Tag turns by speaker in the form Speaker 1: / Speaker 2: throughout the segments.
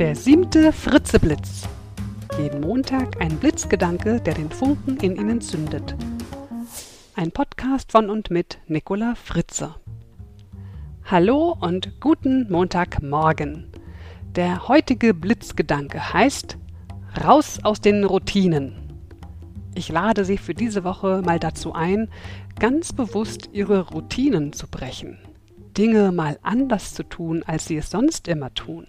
Speaker 1: Der siebte Fritzeblitz. Jeden Montag ein Blitzgedanke, der den Funken in Ihnen zündet. Ein Podcast von und mit Nicola Fritze. Hallo und guten Montagmorgen. Der heutige Blitzgedanke heißt Raus aus den Routinen. Ich lade Sie für diese Woche mal dazu ein, ganz bewusst Ihre Routinen zu brechen. Dinge mal anders zu tun, als Sie es sonst immer tun.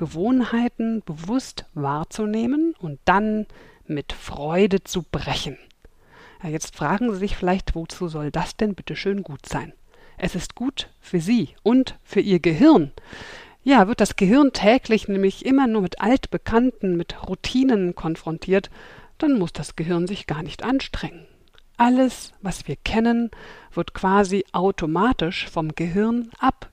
Speaker 1: Gewohnheiten bewusst wahrzunehmen und dann mit Freude zu brechen. Ja, jetzt fragen Sie sich vielleicht, wozu soll das denn bitte schön gut sein? Es ist gut für Sie und für Ihr Gehirn. Ja, wird das Gehirn täglich nämlich immer nur mit Altbekannten, mit Routinen konfrontiert, dann muss das Gehirn sich gar nicht anstrengen. Alles, was wir kennen, wird quasi automatisch vom Gehirn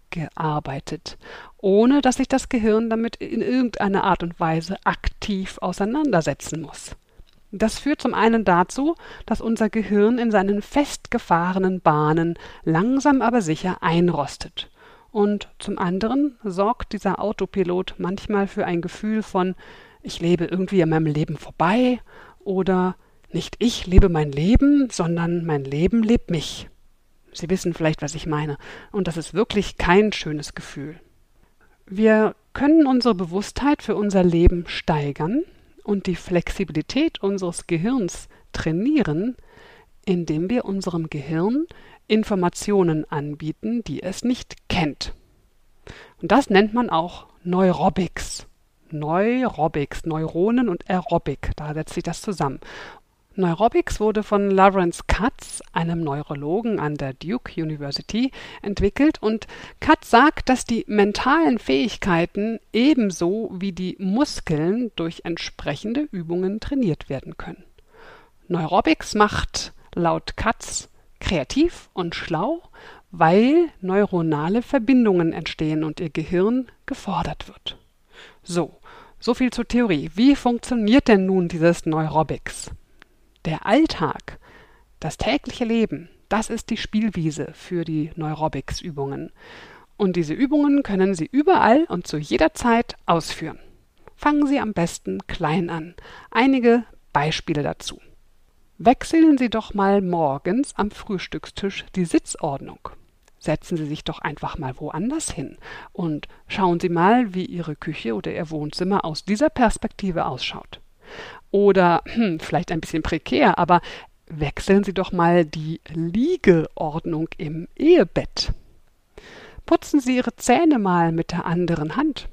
Speaker 1: abgearbeitet, ohne dass sich das Gehirn damit in irgendeiner Art und Weise aktiv auseinandersetzen muss. Das führt zum einen dazu, dass unser Gehirn in seinen festgefahrenen Bahnen langsam aber sicher einrostet. Und zum anderen sorgt dieser Autopilot manchmal für ein Gefühl von ich lebe irgendwie an meinem Leben vorbei oder nicht ich lebe mein Leben, sondern mein Leben lebt mich. Sie wissen vielleicht, was ich meine. Und das ist wirklich kein schönes Gefühl. Wir können unsere Bewusstheit für unser Leben steigern und die Flexibilität unseres Gehirns trainieren, indem wir unserem Gehirn Informationen anbieten, die es nicht kennt. Und das nennt man auch Neurobics. Neurobics, Neuronen und Aerobik, da setzt sich das zusammen. Neurobics wurde von Lawrence Katz, einem Neurologen an der Duke University, entwickelt und Katz sagt, dass die mentalen Fähigkeiten ebenso wie die Muskeln durch entsprechende Übungen trainiert werden können. Neurobics macht laut Katz kreativ und schlau, weil neuronale Verbindungen entstehen und ihr Gehirn gefordert wird. So, so viel zur Theorie. Wie funktioniert denn nun dieses Neurobics? Der Alltag, das tägliche Leben, das ist die Spielwiese für die Neurobics-Übungen. Und diese Übungen können Sie überall und zu jeder Zeit ausführen. Fangen Sie am besten klein an. Einige Beispiele dazu. Wechseln Sie doch mal morgens am Frühstückstisch die Sitzordnung. Setzen Sie sich doch einfach mal woanders hin und schauen Sie mal, wie Ihre Küche oder Ihr Wohnzimmer aus dieser Perspektive ausschaut. Oder hm, vielleicht ein bisschen prekär, aber wechseln Sie doch mal die Liegeordnung im Ehebett. Putzen Sie Ihre Zähne mal mit der anderen Hand.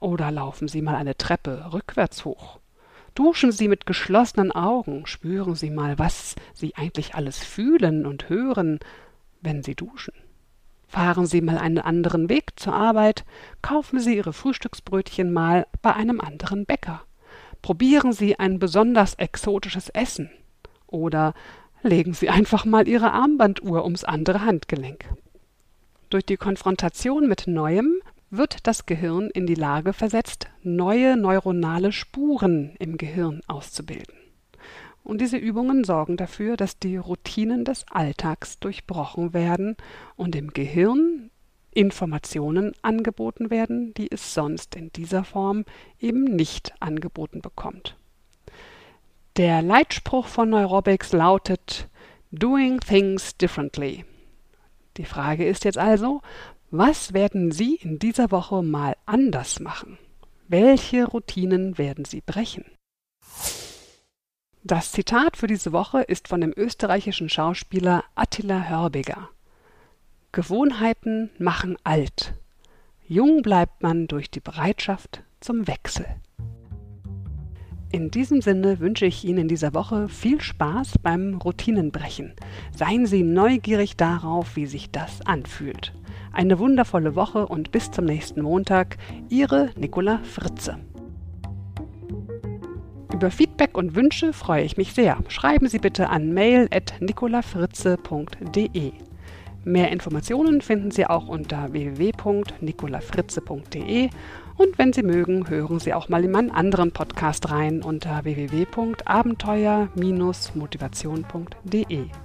Speaker 1: Oder laufen Sie mal eine Treppe rückwärts hoch. Duschen Sie mit geschlossenen Augen, spüren Sie mal, was Sie eigentlich alles fühlen und hören, wenn Sie duschen. Fahren Sie mal einen anderen Weg zur Arbeit, kaufen Sie Ihre Frühstücksbrötchen mal bei einem anderen Bäcker. Probieren Sie ein besonders exotisches Essen oder legen Sie einfach mal Ihre Armbanduhr ums andere Handgelenk. Durch die Konfrontation mit Neuem wird das Gehirn in die Lage versetzt, neue neuronale Spuren im Gehirn auszubilden. Und diese Übungen sorgen dafür, dass die Routinen des Alltags durchbrochen werden und im Gehirn Informationen angeboten werden, die es sonst in dieser Form eben nicht angeboten bekommt. Der Leitspruch von Neurobics lautet Doing Things Differently. Die Frage ist jetzt also, was werden Sie in dieser Woche mal anders machen? Welche Routinen werden Sie brechen? Das Zitat für diese Woche ist von dem österreichischen Schauspieler Attila Hörbiger. Gewohnheiten machen alt. Jung bleibt man durch die Bereitschaft zum Wechsel. In diesem Sinne wünsche ich Ihnen in dieser Woche viel Spaß beim Routinenbrechen. Seien Sie neugierig darauf, wie sich das anfühlt. Eine wundervolle Woche und bis zum nächsten Montag. Ihre Nicola Fritze. Über Feedback und Wünsche freue ich mich sehr. Schreiben Sie bitte an mail.nicolafritze.de. Mehr Informationen finden Sie auch unter www.nicolafritze.de und wenn Sie mögen, hören Sie auch mal in meinen anderen Podcast rein unter www.abenteuer-motivation.de.